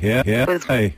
Yeah, yeah. Hey.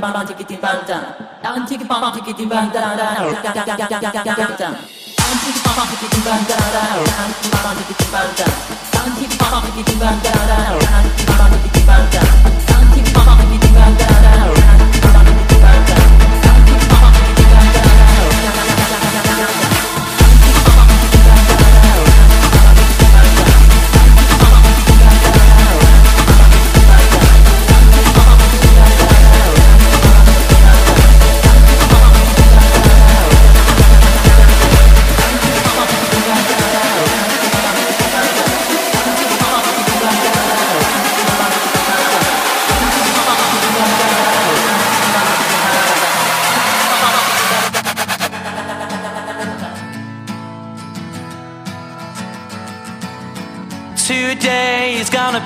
bang bang tiki tiki bang dan bang tiki bang bang tiki bang dan bang dan bang bang tiki bang dan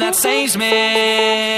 That saves me.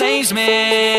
Be the